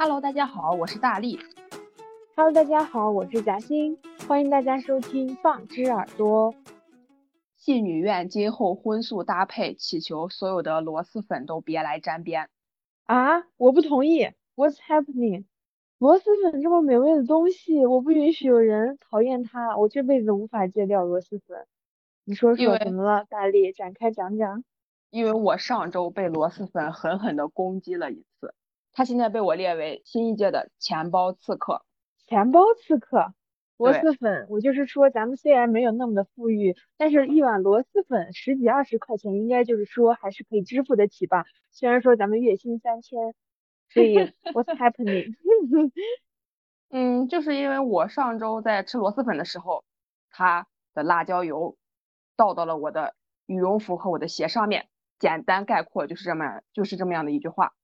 Hello，大家好，我是大力。Hello，大家好，我是贾欣，欢迎大家收听《放之耳朵》。戏女院今后荤素搭配，祈求所有的螺蛳粉都别来沾边。啊，我不同意！What's happening？螺蛳粉这么美味的东西，我不允许有人讨厌它，我这辈子无法戒掉螺蛳粉。你说说怎么了，大力，展开讲讲。因为我上周被螺蛳粉狠狠的攻击了一次，它现在被我列为新一届的钱包刺客。钱包刺客，螺蛳粉，我就是说，咱们虽然没有那么的富裕，但是一碗螺蛳粉十几二十块钱，应该就是说还是可以支付得起吧。虽然说咱们月薪三千，所以 what's happening？嗯，就是因为我上周在吃螺蛳粉的时候，它的辣椒油倒到了我的羽绒服和我的鞋上面。简单概括就是这么就是这么样的一句话。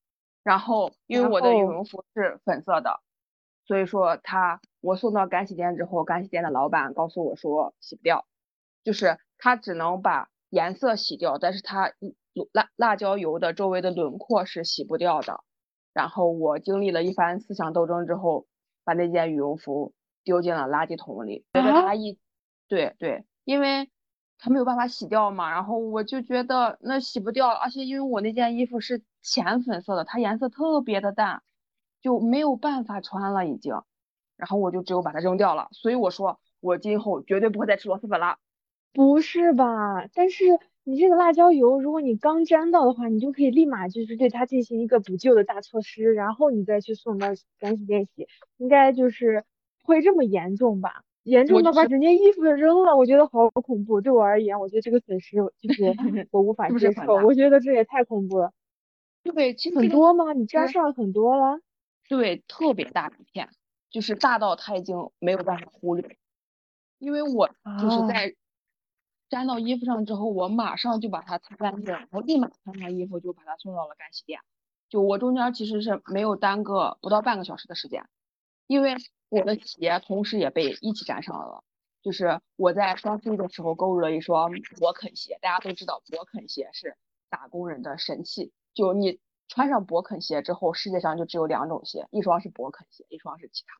然后因为我的羽绒服是粉色的，所以说他我送到干洗店之后，干洗店的老板告诉我说洗不掉，就是他只能把颜色洗掉，但是他一辣辣椒油的周围的轮廓是洗不掉的。然后我经历了一番思想斗争之后，把那件羽绒服丢进了垃圾桶里，觉得啊它一，对对，因为它没有办法洗掉嘛，然后我就觉得那洗不掉，而且因为我那件衣服是浅粉色的，它颜色特别的淡，就没有办法穿了已经，然后我就只有把它扔掉了。所以我说我今后绝对不会再吃螺蛳粉了。不是吧？但是你这个辣椒油，如果你刚沾到的话，你就可以立马就是对它进行一个补救的大措施，然后你再去送到干洗店洗，应该就是不会这么严重吧？严重我就是到把整件衣服扔了，我觉得好恐怖。对我而言，我觉得这个损失就是我无法 接受，我觉得这也太恐怖了。对，其实这个很多吗？你沾是上很多了？对，特别大一片，就是大到他已经没有办法忽略。因为我就是啊在粘到衣服上之后，我马上就把它擦干净，然后立马穿上衣服就把它送到了干洗店。就我中间其实是没有耽搁不到半个小时的时间，因为我的鞋同时也被一起粘上了。就是我在双十一的时候购入了一双勃肯鞋，大家都知道勃肯鞋是打工人的神器。就你穿上勃肯鞋之后，世界上就只有两种鞋，一双是勃肯鞋，一双是其他。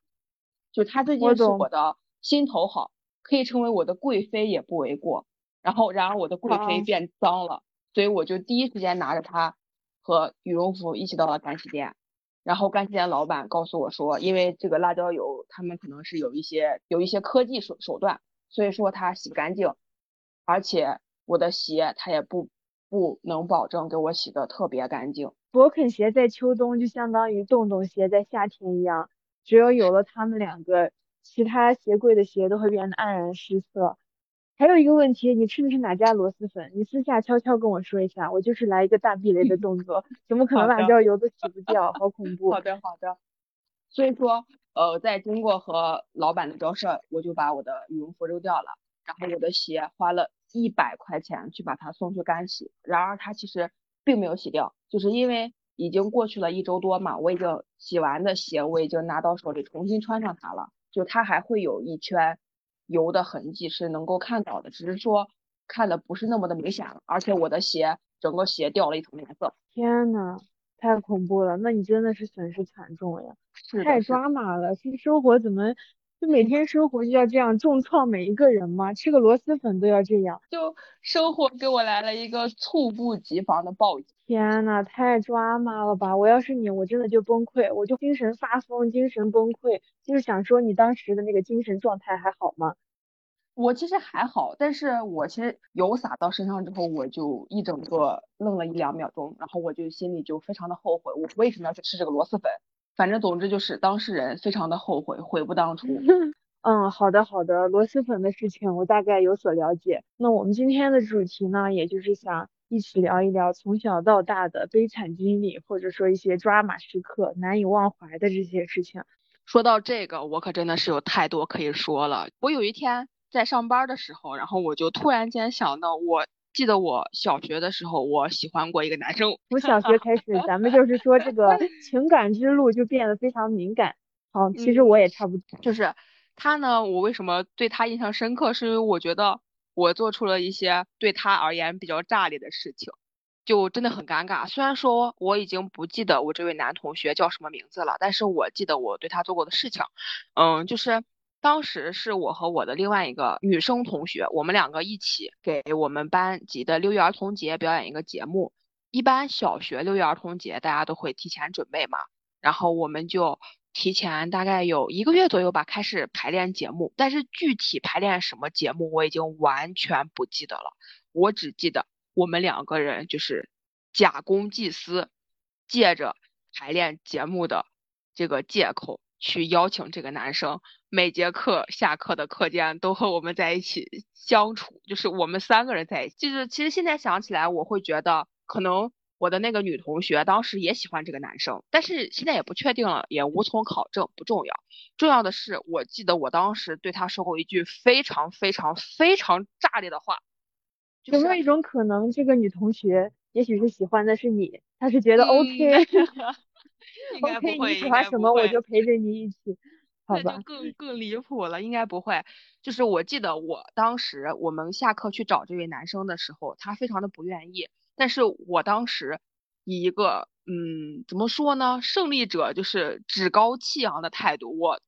就它最近是我的心头好，可以称为我的贵妃也不为过。然后，然而我的贵妃变脏了，所以我就第一时间拿着它和羽绒服一起到了干洗店。然后干洗店老板告诉我说，因为这个辣椒油，他们可能是有一些有一些科技手手段，所以说它洗不干净，而且我的鞋它也不不能保证给我洗的特别干净。勃肯鞋在秋冬就相当于洞洞鞋在夏天一样，只有有了它们两个，其他鞋柜的鞋都会变得黯然失色。还有一个问题，你吃的是哪家螺蛳粉？你私下悄悄跟我说一下，我就是来一个大避雷的动作，怎么可能辣椒油都洗不掉？好恐 怖！好的，好的。所以说，呃，在经过和老板的交涉，我就把我的羽绒服扔掉了，然后我的鞋花了一百块钱去把它送去干洗，然而它其实并没有洗掉，就是因为已经过去了一周多嘛，我已经洗完的鞋我已经拿到手里重新穿上它了，就它还会有一圈油的痕迹是能够看到的，只是说看的不是那么的明显了，而且我的鞋整个鞋掉了一层颜色。天呐，太恐怖了！那你真的是损失惨重呀，是，太抓马了！这生活怎么就每天生活就要这样重创每一个人吗？吃个螺蛳粉都要这样？就生活给我来了一个猝不及防的暴击。天呐，太抓马了吧！我要是你，我真的就崩溃，我就精神发疯，精神崩溃。就是想说，你当时的那个精神状态还好吗？我其实还好，但是我其实油洒到身上之后，我就一整个愣了一两秒钟，然后我就心里就非常的后悔，我为什么要去吃这个螺蛳粉？反正总之就是当事人非常的后悔，悔不当初。嗯，好的好的，螺蛳粉的事情我大概有所了解。那我们今天的主题呢，也就是想一起聊一聊从小到大的悲惨经历，或者说一些抓马时刻、难以忘怀的这些事情。说到这个，我可真的是有太多可以说了。我有一天在上班的时候，然后我就突然间想到，我记得我小学的时候，我喜欢过一个男生。从小学开始，咱们就是说这个 情感之路就变得非常敏感。好，其实嗯我也差不多。就是他呢，我为什么对他印象深刻？是因为我觉得我做出了一些对他而言比较炸裂的事情。就真的很尴尬。虽然说我已经不记得我这位男同学叫什么名字了，但是我记得我对他做过的事情。嗯，就是当时是我和我的另外一个女生同学，我们两个一起给我们班级的六一儿童节表演一个节目。一般小学六一儿童节大家都会提前准备嘛，然后我们就提前大概有一个月左右吧，开始排练节目。但是具体排练什么节目我已经完全不记得了，我只记得我们两个人就是假公济私，借着排练节目的这个借口去邀请这个男生，每节课下课的课间都和我们在一起相处，就是我们三个人在一起。就是其实现在想起来，我会觉得。可能我的那个女同学当时也喜欢这个男生，但是现在也不确定了，也无从考证，不重要。重要的是，我记得我当时对他说过一句非常非常非常炸裂的话。有没有一种可能，这个女同学也许是喜欢的是你，她是觉得 OK，OK，你喜欢什么我就陪着你一起，好吧？那就更更离谱了，应该不会。就是我记得我当时我们下课去找这位男生的时候，他非常的不愿意。但是我当时以一个嗯，怎么说呢，胜利者就是趾高气扬的态度，我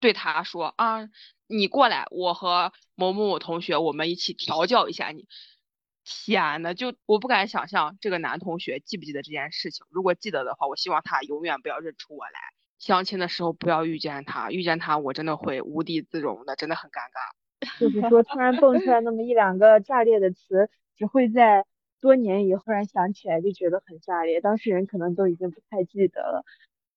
对他说啊，你过来，我和某某某同学，我们一起调教一下你。天呐，就我不敢想象这个男同学记不记得这件事情。如果记得的话，我希望他永远不要认出我来。相亲的时候不要遇见他，遇见他我真的会无地自容的，真的很尴尬。就是说，突然蹦出来那么一两个炸裂的词，只会在。多年以后忽然想起来就觉得很炸裂，当事人可能都已经不太记得了。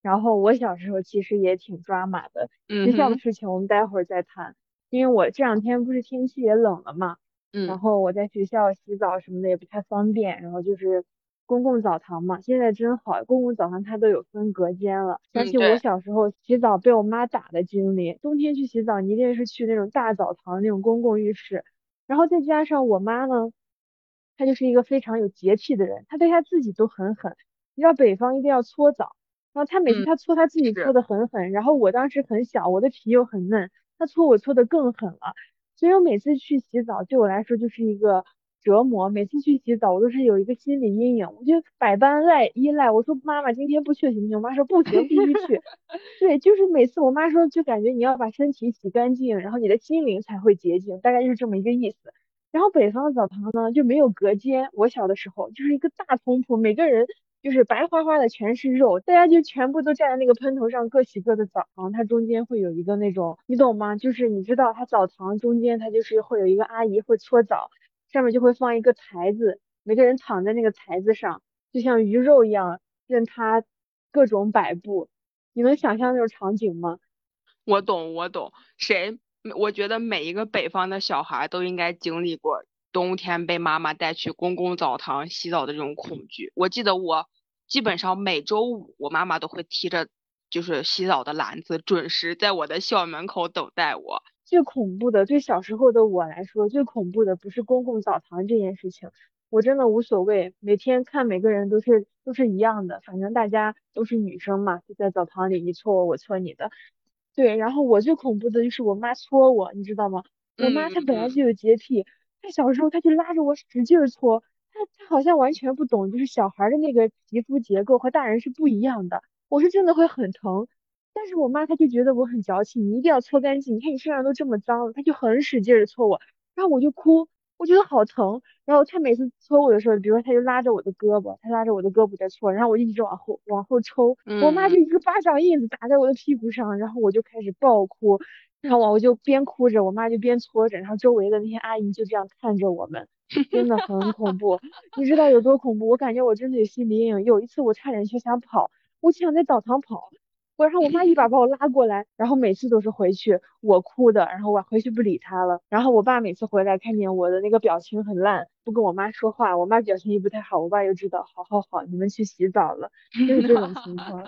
然后我小时候其实也挺抓马的，学校的事情我们待会儿再谈。因为我这两天不是天气也冷了嘛，然后我在学校洗澡什么的也不太方便，然后就是公共澡堂嘛，现在真好，公共澡堂它都有分隔间了。想起我小时候洗澡被我妈打的经历，冬天去洗澡你一定是去那种大澡堂那种公共浴室，然后再加上我妈呢。她就是一个非常有洁癖的人，她对她自己都很狠。你知道北方一定要搓澡，然后她每次她搓她自己搓的很狠，然后我当时很小，我的皮又很嫩，她搓我搓的更狠了。所以我每次去洗澡对我来说就是一个折磨。每次去洗澡我都是有一个心理阴影，我就百般赖依赖。我说妈妈今天不去行不行？我妈说不行，必须去。对，就是每次我妈说就感觉你要把身体洗干净，然后你的心灵才会洁净，大概就是这么一个意思。然后北方的澡堂呢就没有隔间，我小的时候就是一个大通铺，每个人就是白花花的全是肉，大家就全部都站在那个喷头上各洗各的澡。然后它中间会有一个那种，你懂吗？就是你知道它澡堂中间它就是会有一个阿姨会搓澡，上面就会放一个台子，每个人躺在那个台子上，就像鱼肉一样任它各种摆布。你能想象那种场景吗？我懂，我懂，谁？我觉得每一个北方的小孩都应该经历过冬天被妈妈带去公共澡堂洗澡的这种恐惧。我记得我基本上每周五，我妈妈都会提着就是洗澡的篮子，准时在我的校门口等待我。最恐怖的，对小时候的我来说，最恐怖的不是公共澡堂这件事情，我真的无所谓，每天看每个人都是都是一样的，反正大家都是女生嘛，就在澡堂里，你搓我，我搓你的。对，然后我最恐怖的就是我妈搓我，你知道吗？我妈她本来就有洁癖，他小时候他就拉着我使劲搓，他他好像完全不懂，就是小孩的那个皮肤结构和大人是不一样的，我是真的会很疼，但是我妈她就觉得我很矫情，你一定要搓干净，你看你身上都这么脏了，她就很使劲的搓我，然后我就哭。我觉得好疼，然后他每次搓我的时候，比如说他就拉着我的胳膊，他拉着我的胳膊在搓，然后我一直往后往后抽，我妈就一个巴掌印子打在我的屁股上，然后我就开始暴哭，然后我就边哭着，我妈就边搓着，然后周围的那些阿姨就这样看着我们，真的很恐怖，你知道有多恐怖？我感觉我真的有心理阴影。有一次我差点就想跑，我想在澡堂跑。然后我妈一把把我拉过来，然后每次都是回去我哭的，然后我回去不理他了。然后我爸每次回来看见我的那个表情很烂，不跟我妈说话，我妈表情也不太好，我爸又知道，好好好，你们去洗澡了，就是这种情况。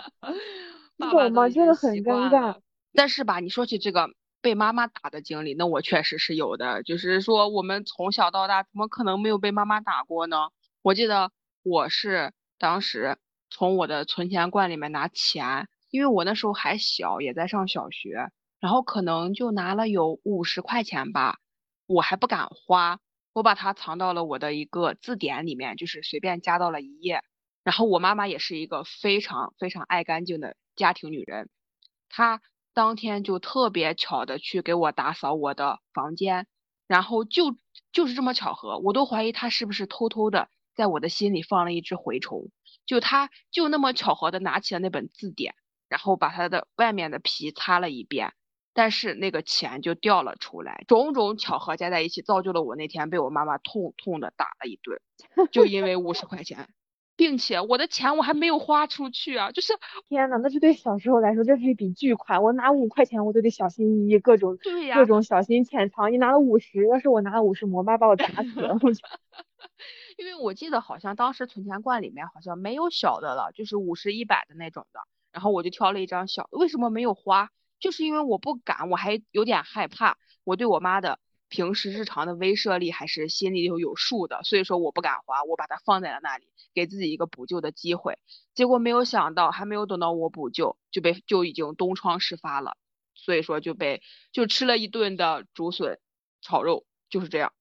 你懂吗？真的很尴尬。但是吧，你说起这个被妈妈打的经历，那我确实是有的。就是说，我们从小到大怎么可能没有被妈妈打过呢？我记得我是当时从我的存钱罐里面拿钱。因为我那时候还小，也在上小学，然后可能就拿了有五十块钱吧，我还不敢花，我把它藏到了我的一个字典里面，就是随便加到了一页。然后我妈妈也是一个非常非常爱干净的家庭女人，她当天就特别巧的去给我打扫我的房间，然后就就是这么巧合，我都怀疑她是不是偷偷的在我的心里放了一只蛔虫。就她就那么巧合的拿起了那本字典，然后把它的外面的皮擦了一遍，但是那个钱就掉了出来，种种巧合加在一起，造就了我那天被我妈妈痛痛的打了一顿，就因为五十块钱。并且我的钱我还没有花出去啊！就是 天呐，那是对小时候来说，这是一笔巨款。我拿五块钱，我都得小心翼翼，各种对呀，各种小心潜藏。你拿了五十，要是我拿了五十，我妈把我打死了。因为我记得好像当时存钱罐里面好像没有小的了，就是五十、一百的那种的。然后我就挑了一张小，为什么没有花？就是因为我不敢，我还有点害怕。我对我妈的。平时日常的威慑力还是心里头有数的，所以说我不敢花，我把它放在了那里，给自己一个补救的机会。结果没有想到，还没有等到我补救，就被就已经东窗事发了，所以说就被就吃了一顿的竹笋炒肉，就是这样。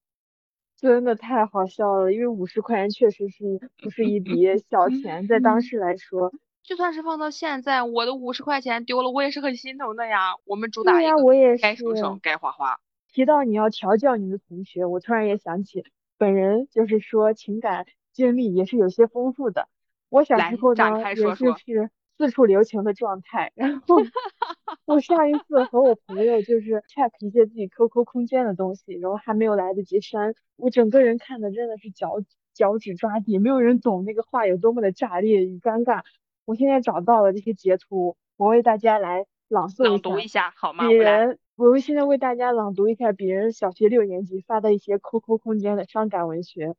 真的太好笑了，因为五十块钱确实是不是一 笔小钱，在当时来说，就算是放到现在，我的五十块钱丢了，我也是很心疼的呀。我们主打一个该省省，该花花。提到你要调教你的同学，我突然也想起本人，就是说情感经历也是有些丰富的。我小时候呢也是是四处留情的状态，然后 我上一次和我朋友就是 check 一些自己 QQ 空间的东西，然后还没有来得及删，我整个人看的真的是脚脚趾抓地，没有人懂那个话有多么的炸裂与尴尬。我现在找到了这些截图，我为大家来朗诵一下，好吗？鄙人。我现在为大家朗读一下别人小学六年级发的一些 QQ 空间的伤感文学。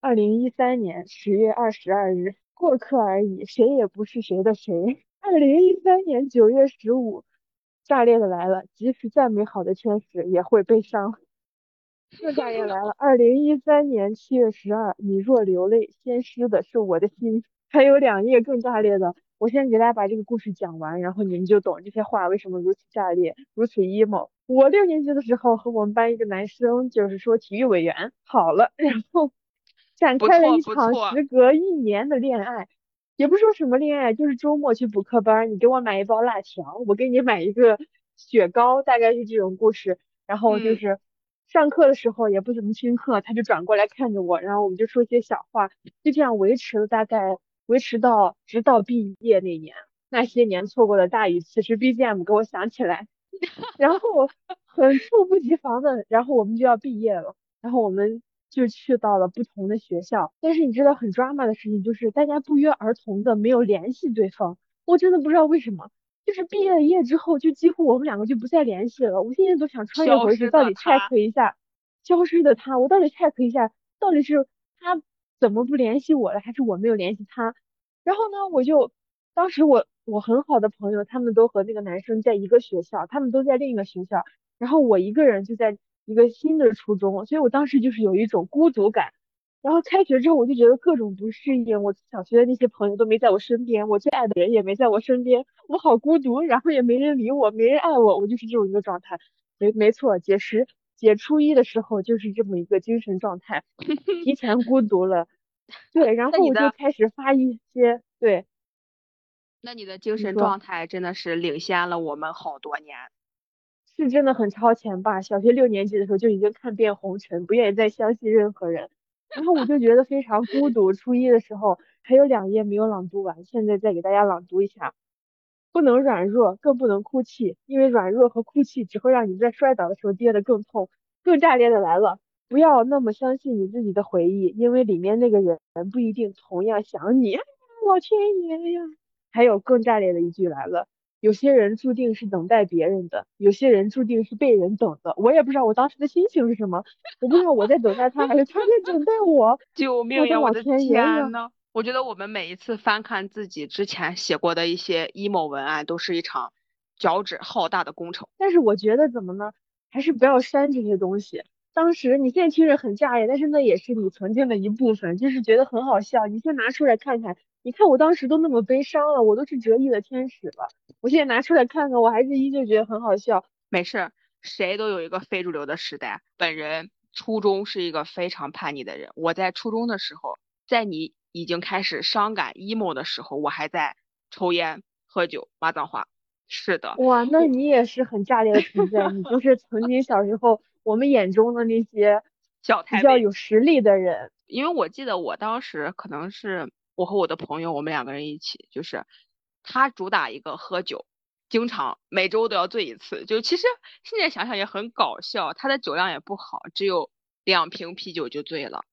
二零一三年十月二十二日，过客而已，谁也不是谁的谁。二零一三年九月十五，炸裂的来了，即使再美好的天使也会悲伤。更炸裂来了，二零一三年七月十二，你若流泪，先湿的是我的心。还有两页更炸裂的。我先给大家把这个故事讲完，然后你们就懂这些话为什么如此炸裂，如此 emo。我六年级的时候和我们班一个男生，就是说体育委员好了，然后展开了一场时隔一年的恋爱，也不说什么恋爱，就是周末去补课班，你给我买一包辣条，我给你买一个雪糕，大概是这种故事。然后就是上课的时候也不怎么听课，他就转过来看着我，然后我们就说些小话，就这样维持了大概。维持到直到毕业那年，那些年错过的大雨，此时 BGM 给我响起来，然后 很猝不及防的，然后我们就要毕业了，然后我们就去到了不同的学校。但是你知道很 drama 的事情就是大家不约而同的没有联系对方，我真的不知道为什么，就是毕业了一夜之后，就几乎我们两个就不再联系了。我现在都想穿越回去，到底 check 一下消失的他，我到底 check 一下，到底是他。怎么不联系我了？还是我没有联系他？然后呢，我就当时我我很好的朋友，他们都和那个男生在一个学校，他们都在另一个学校，然后我一个人就在一个新的初中，所以我当时就是有一种孤独感。然后开学之后，我就觉得各种不适应，我小学的那些朋友都没在我身边，我最爱的人也没在我身边，我好孤独，然后也没人理我，没人爱我，我就是这种一个状态。没没错，解十。解初一的时候就是这么一个精神状态，提前孤独了，对，然后我就开始发一些对。那你的精神状态真的是领先了我们好多年，是真的很超前吧？小学六年级的时候就已经看遍红尘，不愿意再相信任何人，然后我就觉得非常孤独。初一的时候还有两页没有朗读完，现在再给大家朗读一下。不能软弱，更不能哭泣，因为软弱和哭泣只会让你在摔倒的时候跌得更痛。更炸裂的来了，不要那么相信你自己的回忆，因为里面那个人不一定同样想你。老天爷呀！还有更炸裂的一句来了，有些人注定是等待别人的，有些人注定是被人等的。我也不知道我当时的心情是什么，我不知道我在等待他，还是他在等待我。救命呀！我的天爷呐！我觉得我们每一次翻看自己之前写过的一些 emo 文案，都是一场脚趾浩大的工程。但是我觉得怎么呢？还是不要删这些东西。当时你现在听着很炸裂，但是那也是你曾经的一部分，就是觉得很好笑。你先拿出来看看，你看我当时都那么悲伤了，我都是折翼的天使了。我现在拿出来看看，我还是依旧觉得很好笑。没事，谁都有一个非主流的时代。本人初中是一个非常叛逆的人。我在初中的时候，在你已经开始伤感 emo 的时候，我还在抽烟、喝酒、骂脏话。是的，哇，那你也是很炸裂的存在，你就是曾经小时候我们眼中的那些小比较有实力的人。因为我记得我当时可能是我和我的朋友，我们两个人一起，就是他主打一个喝酒。经常每周都要醉一次，就其实现在想想也很搞笑。他的酒量也不好，只有两瓶啤酒就醉了，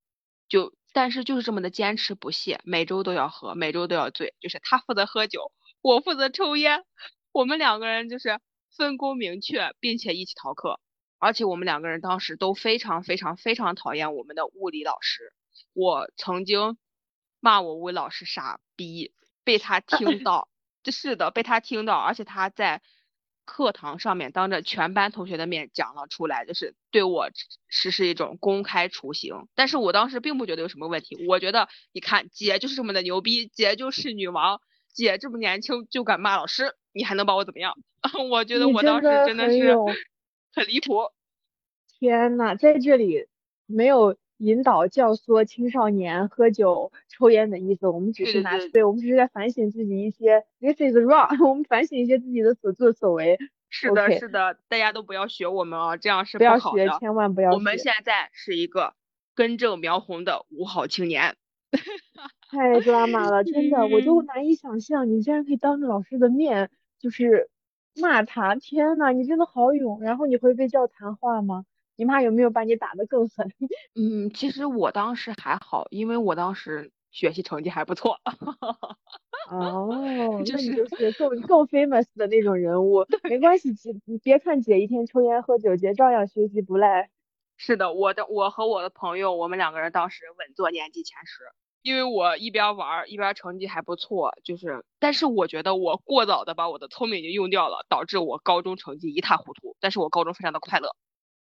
就但是就是这么的坚持不懈，每周都要喝，每周都要醉。就是他负责喝酒，我负责抽烟，我们两个人就是分工明确，并且一起逃课。而且我们两个人当时都非常非常非常讨厌我们的物理老师。我曾经骂我物理老师傻逼，被他听 到。这是的，被他听到，而且他在课堂上面当着全班同学的面讲了出来，就是对我实施一种公开处刑。但是我当时并不觉得有什么问题，我觉得你看姐就是这么的牛逼，姐就是女王，姐这么年轻就敢骂老师，你还能把我怎么样？我觉得我当时真的是很离谱。天呐，在这里没有。引导教唆青少年喝酒抽烟的意思，我们只是拿对，我们只是在反省自己一些，this is wrong，我们反省一些自己的所作所为。是的，是的，大家都不要学我们啊，这样是不要学，千万不要。我们现在是一个根正苗红的五好青年。太抓马了，真的，我都难以想象，你竟然可以当着老师的面就是骂他，天呐，你真的好勇。然后你会被叫谈话吗？你妈有没有把你打得更狠？嗯，其实我当时还好，因为我当时学习成绩还不错。哦，那你就是更更 famous 的那种人物。没关系，姐，你别看姐一天抽烟喝酒，姐照样学习不赖。是的，我的我和我的朋友，我们两个人当时稳坐年级前十，因为我一边玩一边成绩还不错，就是，但是我觉得我过早的把我的聪明已经用掉了，导致我高中成绩一塌糊涂。但是我高中非常的快乐。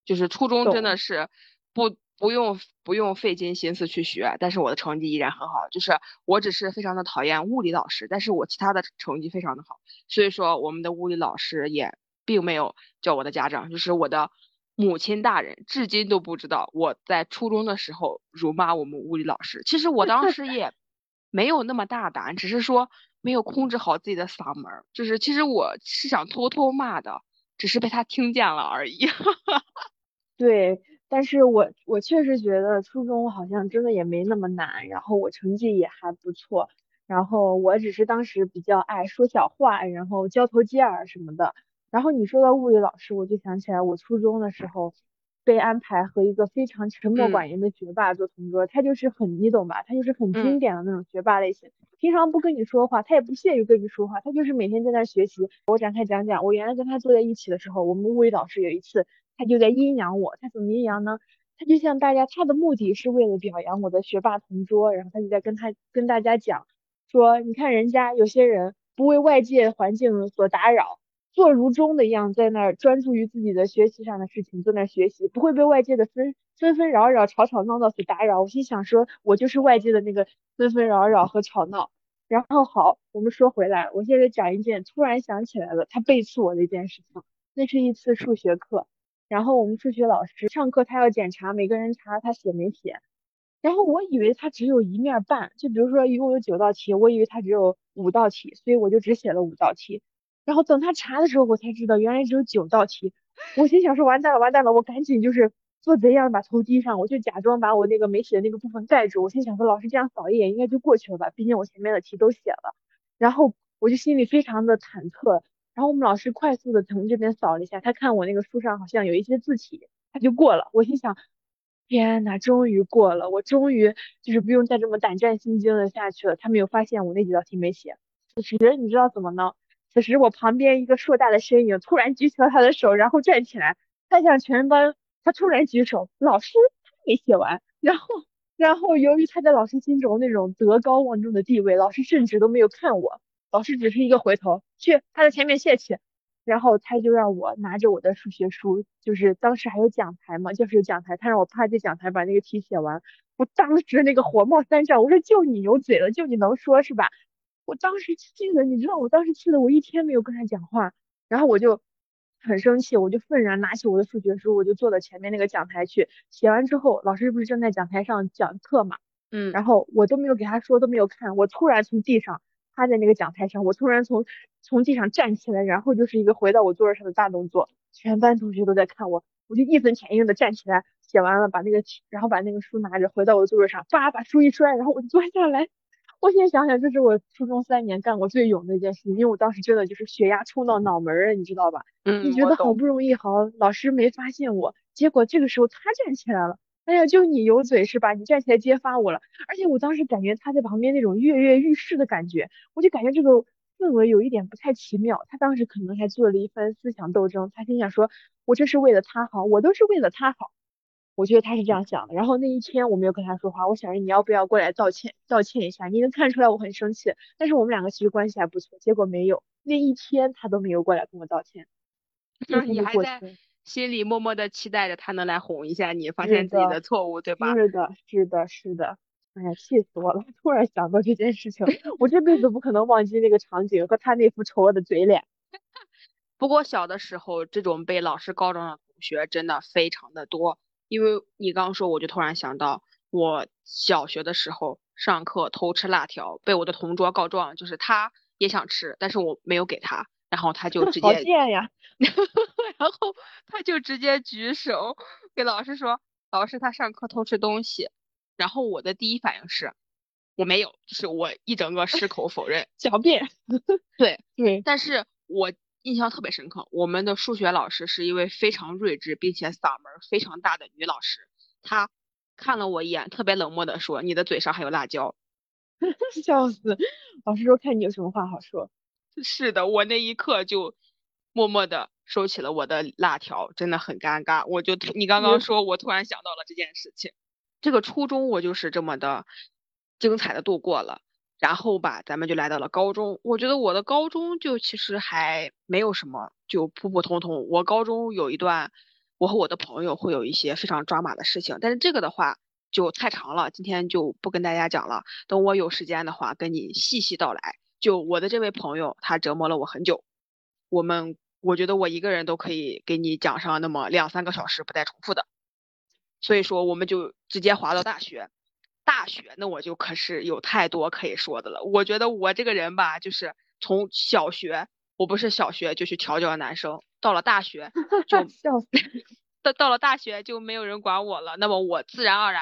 就是初中真的是不不用不用费尽心思去学，但是我的成绩依然很好。就是我只是非常的讨厌物理老师，但是我其他的成绩非常的好。所以说我们的物理老师也并没有叫我的家长，就是我的母亲大人，至今都不知道我在初中的时候辱骂我们物理老师。其实我当时 也没有那么大胆，只是说没有控制好自己的嗓门。就是其实我是想偷偷骂的，只是被他听见了而已。对，但是我我确实觉得初中好像真的也没那么难，然后我成绩也还不错，然后我只是当时比较爱说小话，然后交头接耳什么的。然后你说到物理老师，我就想起来我初中的时候被安排和一个非常沉默寡言的学霸做同桌，他就是很你懂吧？他就是很经典的那种学霸类型，平常不跟你说话，他也不屑于跟你说话，他就是每天在那学习。我展开讲讲，我原来跟他坐在一起的时候，我们物理老师有一次。他就在阴阳我，他怎么阴阳呢？他就像大家，他的目的是为了表扬我的学霸同桌，然后他就在跟他跟大家讲说，你看人家有些人不为外界环境所打扰，坐如钟的一样在那儿专注于自己的学习上的事情，坐那儿学习，不会被外界的纷纷纷扰扰、吵吵闹闹所打扰。我心想说，我就是外界的那个纷纷扰扰和吵闹。然后好，我们说回来，我现在讲一件突然想起来了，他背刺我的一件事情，那是一次数学课。然后我们数学老师上课，他要检查每个人查他写没写。然后我以为他只有一面半，就比如说一共有九道题，我以为他只有五道题，所以我就只写了五道题。然后等他查的时候，我才知道原来只有九道题。我心想说完蛋了，完蛋了，我赶紧就是做贼一样把头低上，我就假装把我那个没写的那个部分盖住。我心想说老师这样扫一眼应该就过去了吧，毕竟我前面的题都写了。然后我就心里非常的忐忑。然后我们老师快速的从这边扫了一下，他看我那个书上好像有一些字体，他就过了。我心想，天呐，终于过了，我终于就是不用再这么胆战心惊的下去了。他没有发现我那几道题没写。此时你知道怎么呢？此时我旁边一个硕大的身影突然举起了他的手，然后站起来，看向全班，他突然举手，老师他没写完。然后，然后由于他在老师心中那种德高望重的地位，老师甚至都没有看我。老师只是一个回头，去他的前面谢去，然后他就让我拿着我的数学书，就是当时还有讲台嘛，就是有讲台，他让我趴在讲台把那个题写完。我当时那个火冒三丈，我说就你有嘴了，就你能说是吧？我当时气的，你知道，我当时气的我一天没有跟他讲话，然后我就很生气，我就愤然拿起我的数学书，我就坐到前面那个讲台去写完之后，老师不是正在讲台上讲课嘛，嗯，然后我都没有给他说，都没有看，我突然从地上趴在那个讲台上，我突然从从地上站起来，然后就是一个回到我座位上的大动作，全班同学都在看我，我就义愤填膺的站起来，写完了，把那个然后把那个书拿着回到我的座位上，叭把书一摔，然后我就坐下来。我现在想想，这是我初中三年干过最勇的一件事，因为我当时真的就是血压冲到脑门儿了，你知道吧？嗯，你觉得好不容易好，老师没发现我，结果这个时候他站起来了，哎呀，就你有嘴是吧？你站起来揭发我了，而且我当时感觉他在旁边那种跃跃欲试的感觉，我就感觉这个氛围有一点不太奇妙。他当时可能还做了一番思想斗争，他心想说，我这是为了他好，我都是为了他好。我觉得他是这样想的，然后那一天我没有跟他说话，我想着你要不要过来道歉，道歉一下，你能看出来我很生气，但是我们两个其实关系还不错，结果没有，那一天他都没有过来跟我道歉，就是你还在心里默默的期待着他能来哄一下你，发现自己的错误，对吧？是的，是的，是的，哎呀，气死我了！突然想到这件事情，我这辈子不可能忘记那个场景和他那副丑恶的嘴脸。不过小的时候，这种被老师告状的同学真的非常的多。因为你刚刚说，我就突然想到，我小学的时候上课偷吃辣条，被我的同桌告状，就是他也想吃，但是我没有给他，然后他就直接，好贱呀，然后他就直接举手给老师说，老师他上课偷吃东西，然后我的第一反应是，我没有，就是我一整个矢口否认，狡辩，对对，但是我。印象特别深刻，我们的数学老师是一位非常睿智并且嗓门非常大的女老师。她看了我一眼，特别冷漠的说：“你的嘴上还有辣椒。”笑死！老师说：“看你有什么话好说。”是的，我那一刻就默默的收起了我的辣条，真的很尴尬。我就你刚刚说，我突然想到了这件事情。这个初中我就是这么的精彩的度过了。然后吧，咱们就来到了高中。我觉得我的高中就其实还没有什么，就普普通通。我高中有一段，我和我的朋友会有一些非常抓马的事情，但是这个的话就太长了，今天就不跟大家讲了。等我有时间的话，跟你细细道来。就我的这位朋友，他折磨了我很久。我们，我觉得我一个人都可以给你讲上那么两三个小时不带重复的。所以说，我们就直接滑到大学。大学那我就可是有太多可以说的了。我觉得我这个人吧，就是从小学我不是小学就去调教男生，到了大学 就笑死，到到了大学就没有人管我了。那么我自然而然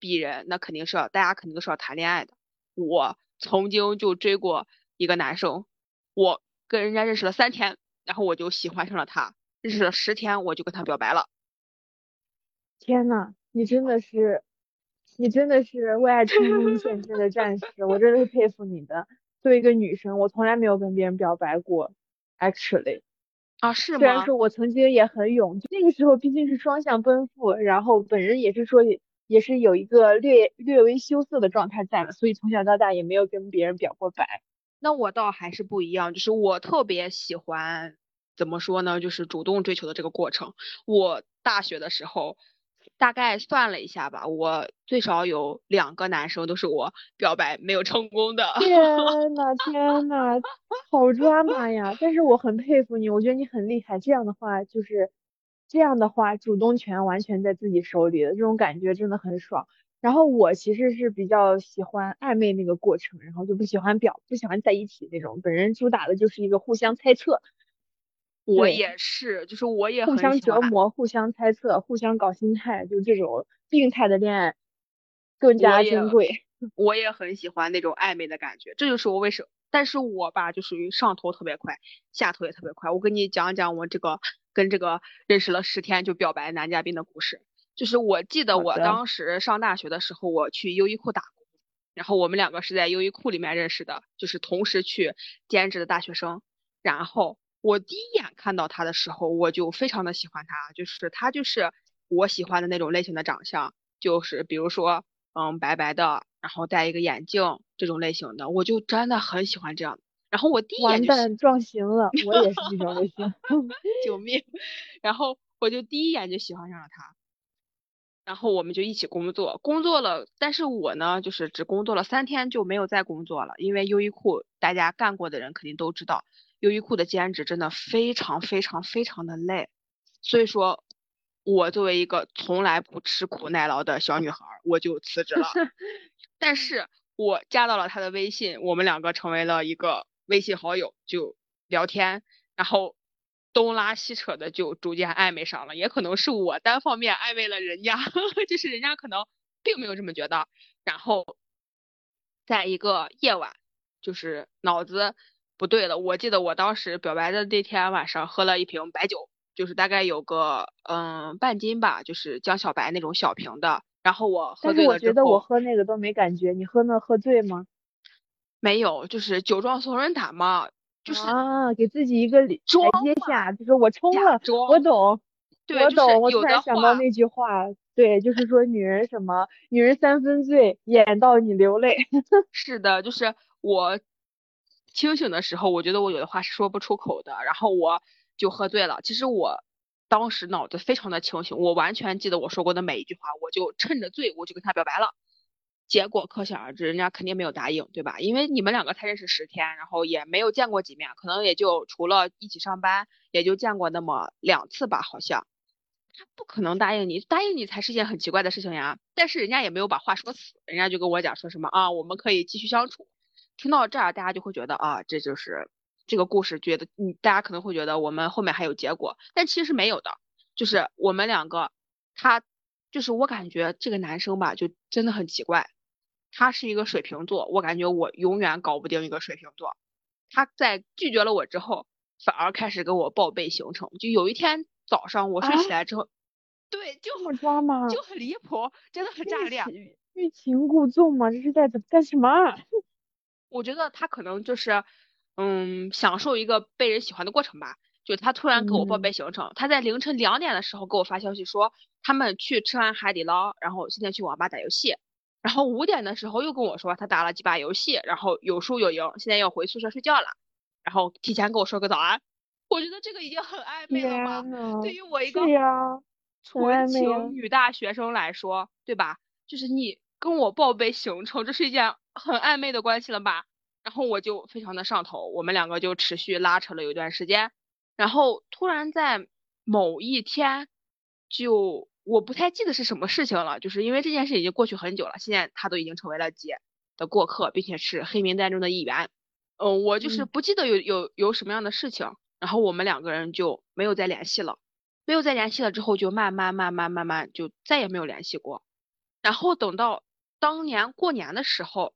比人，那肯定是要大家肯定都是要谈恋爱的。我曾经就追过一个男生，我跟人家认识了三天，然后我就喜欢上了他。认识了十天，我就跟他表白了。天呐，你真的是。你真的是为爱冲锋陷阵的战士，我真的是佩服你的。作为一个女生，我从来没有跟别人表白过，actually。啊，是吗？虽然说我曾经也很勇，那个时候毕竟是双向奔赴，然后本人也是说也是有一个略略微羞涩的状态在了，所以从小到大也没有跟别人表过白。那我倒还是不一样，就是我特别喜欢，怎么说呢？就是主动追求的这个过程。我大学的时候。大概算了一下吧，我最少有两个男生都是我表白没有成功的。天呐天 呐，好抓马呀！但是我很佩服你，我觉得你很厉害。这样的话就是，这样的话主动权完全在自己手里的这种感觉真的很爽。然后我其实是比较喜欢暧昧那个过程，然后就不喜欢表不喜欢在一起那种。本人主打的就是一个互相猜测。我也是，就是我也互相折磨、互相猜测、互相搞心态，就这种病态的恋爱更加珍贵。我也很喜欢那种暧昧的感觉，这就是我为什么。但是我吧，就属于上头特别快，下头也特别快。我跟你讲讲我这个跟这个认识了十天就表白男嘉宾的故事。就是我记得我当时上大学的时候，我去优衣库打工，然后我们两个是在优衣库里面认识的，就是同时去兼职的大学生，然后。我第一眼看到他的时候，我就非常的喜欢他，就是他就是我喜欢的那种类型的长相，就是比如说，嗯，白白的，然后戴一个眼镜这种类型的，我就真的很喜欢这样。然后我第一眼完蛋撞型了，我也是这种类型，救命！然后我就第一眼就喜欢上了他，然后我们就一起工作，工作了，但是我呢，就是只工作了三天就没有再工作了，因为优衣库大家干过的人肯定都知道。优衣库的兼职真的非常非常非常的累，所以说，我作为一个从来不吃苦耐劳的小女孩，我就辞职了。但是我加到了他的微信，我们两个成为了一个微信好友，就聊天，然后东拉西扯的就逐渐暧昧上了。也可能是我单方面暧昧了人家，就是人家可能并没有这么觉得。然后，在一个夜晚，就是脑子。不对了，我记得我当时表白的那天晚上喝了一瓶白酒，就是大概有个嗯半斤吧，就是江小白那种小瓶的。然后我喝醉了但是我觉得我喝那个都没感觉，你喝那喝醉吗？没有，就是酒壮怂人胆嘛，就是啊，给自己一个台阶下，就是我冲了，我懂，我懂，我突然想到那句话，对，就是说女人什么，女人三分醉，演到你流泪。是的，就是我。清醒的时候，我觉得我有的话是说不出口的，然后我就喝醉了。其实我当时脑子非常的清醒，我完全记得我说过的每一句话，我就趁着醉，我就跟他表白了。结果可想而知，人家肯定没有答应，对吧？因为你们两个才认识十天，然后也没有见过几面，可能也就除了一起上班，也就见过那么两次吧，好像。他不可能答应你，答应你才是件很奇怪的事情呀。但是人家也没有把话说死，人家就跟我讲说什么啊，我们可以继续相处。听到这儿，大家就会觉得啊，这就是这个故事。觉得你大家可能会觉得我们后面还有结果，但其实没有的。就是我们两个，他就是我感觉这个男生吧，就真的很奇怪。他是一个水瓶座，我感觉我永远搞不定一个水瓶座。他在拒绝了我之后，反而开始跟我报备行程。就有一天早上我睡起来之后，对，就很抓吗？就很离谱，真的很炸裂。欲擒故纵吗？这是在干什么？我觉得他可能就是，嗯，享受一个被人喜欢的过程吧。就他突然给我报备行程，他在凌晨两点的时候给我发消息说，他们去吃完海底捞，然后现在去网吧打游戏。然后五点的时候又跟我说，他打了几把游戏，然后有输有赢，现在要回宿舍睡觉了。然后提前跟我说个早安。我觉得这个已经很暧昧了吧？对于我一个纯情女大学生来说，对吧？就是你跟我报备行程，这是一件。很暧昧的关系了吧，然后我就非常的上头，我们两个就持续拉扯了有一段时间，然后突然在某一天，就我不太记得是什么事情了，就是因为这件事已经过去很久了，现在他都已经成为了姐的过客，并且是黑名单中的一员，嗯，我就是不记得有有有什么样的事情，然后我们两个人就没有再联系了，没有再联系了之后就慢慢慢慢慢慢就再也没有联系过，然后等到当年过年的时候。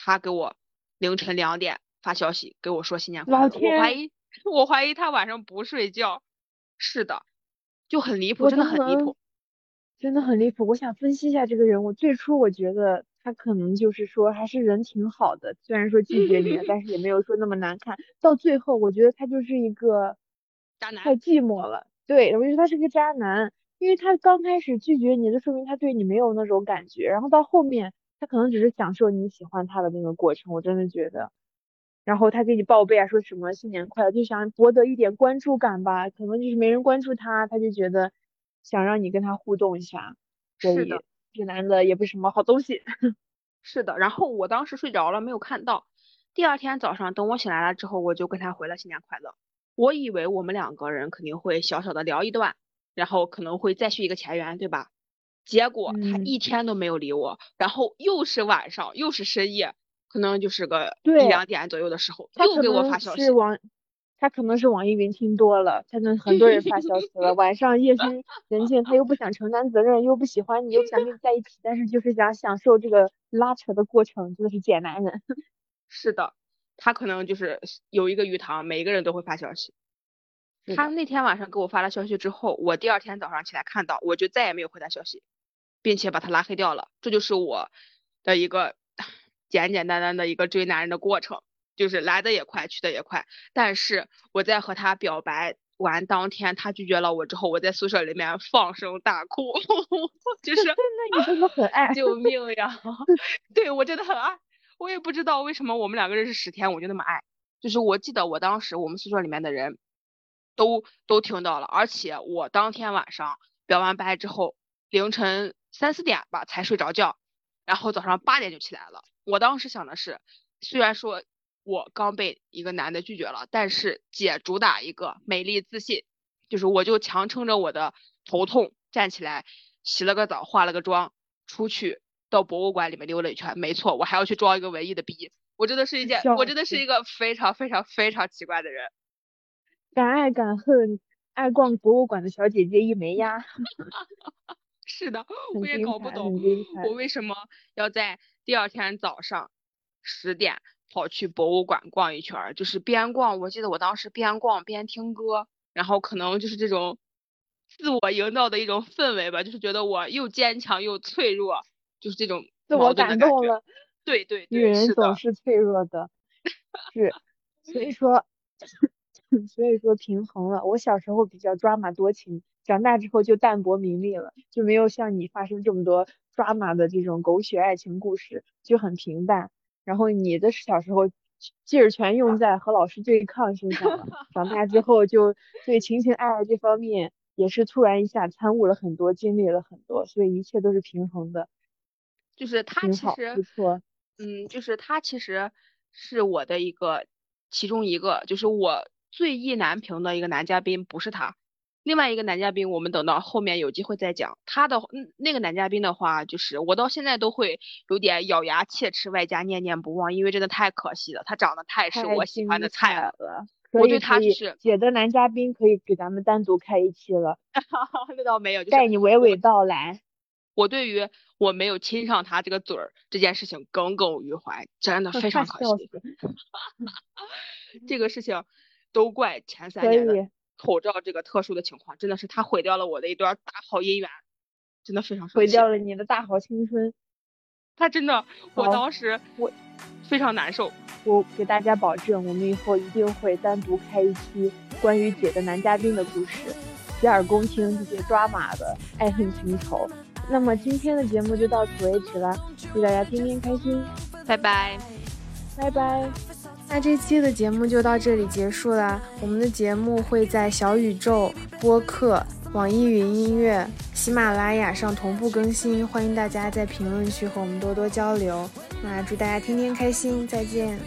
他给我凌晨两点发消息给我说新年快乐，我怀疑 我怀疑他晚上不睡觉，是的，就很离谱，真的很离谱，真的很离谱。我想分析一下这个人，我最初我觉得他可能就是说还是人挺好的，虽然说拒绝你了，但是也没有说那么难看。到最后，我觉得他就是一个渣男，太寂寞了。对，我觉得他是个渣男，因为他刚开始拒绝你，就说明他对你没有那种感觉，然后到后面。他可能只是享受你喜欢他的那个过程，我真的觉得。然后他给你报备啊，说什么新年快乐，就想博得一点关注感吧。可能就是没人关注他，他就觉得想让你跟他互动一下。是的，这男的也不是什么好东西。是的，然后我当时睡着了，没有看到。第二天早上等我醒来了之后，我就跟他回了新年快乐。我以为我们两个人肯定会小小的聊一段，然后可能会再续一个前缘，对吧？结果他一天都没有理我，然后又是晚上，又是深夜，可能就是个一两点左右的时候，又给我发消息。是网，他可能是网易云听多了，他跟很多人发消息了。晚上夜深人静，他又不想承担责任，又不喜欢你，又不想跟你在一起，但是就是想享受这个拉扯的过程，真的是贱男人。是的，他可能就是有一个鱼塘，每一个人都会发消息。他那天晚上给我发了消息之后，我第二天早上起来看到，我就再也没有回他消息。并且把他拉黑掉了，这就是我的一个简简单单的一个追男人的过程，就是来的也快，去的也快。但是我在和他表白完当天，他拒绝了我之后，我在宿舍里面放声大哭，就是真的，你真的很爱，救命呀！对我真的很爱，我也不知道为什么我们两个认识十天我就那么爱，就是我记得我当时我们宿舍里面的人都都听到了，而且我当天晚上表完白之后，凌晨。三四点吧才睡着觉，然后早上八点就起来了。我当时想的是，虽然说我刚被一个男的拒绝了，但是姐主打一个美丽自信，就是我就强撑着我的头痛站起来，洗了个澡，化了个妆，出去到博物馆里面溜了一圈。没错，我还要去装一个文艺的逼。我真的是一件，我真的是一个非常非常非常奇怪的人。敢爱敢恨，爱逛博物馆的小姐姐一枚呀。是的，我也搞不懂我为什么要在第二天早上十点。跑去博物馆逛一圈儿，就是边逛，我记得我当时边逛边听歌，然后可能就是这种自我营造的一种氛围吧，就是觉得我又坚强又脆弱，就是这种自我感动了。对对，女人总是脆弱的，是，所以说，所以说平衡了。我小时候比较抓马多情，长大之后就淡泊名利了，就没有像你发生这么多抓马的这种狗血爱情故事，就很平淡。然后你的小时候劲儿全用在和老师对抗身上了，长大之后就对情情爱爱这方面也是突然一下参悟了很多，经历了很多，所以一切都是平衡的。就是他其实不错，嗯，就是他其实是我的一个其中一个，就是我最意难平的一个男嘉宾，不是他。另外一个男嘉宾，我们等到后面有机会再讲。他的嗯，那个男嘉宾的话，就是我到现在都会有点咬牙切齿，外加念念不忘，因为真的太可惜了，他长得太是我喜欢的菜了。我对他是姐的男嘉宾可以给咱们单独开一期了。那倒没有，就带你娓娓道来。我对于我没有亲上他这个嘴儿这件事情耿耿于怀，真的非常可惜。这个事情都怪前三年的。口罩这个特殊的情况，真的是他毁掉了我的一段大好姻缘，真的非常毁掉了你的大好青春。他真的，我当时我非常难受。我给大家保证，我们以后一定会单独开一期关于姐的男嘉宾的故事，洗耳恭听这些抓马的爱恨情仇。那么今天的节目就到此为止了，祝大家天天开心，拜拜，拜拜。那这期的节目就到这里结束啦。我们的节目会在小宇宙播客、网易云音乐、喜马拉雅上同步更新，欢迎大家在评论区和我们多多交流。那祝大家天天开心，再见。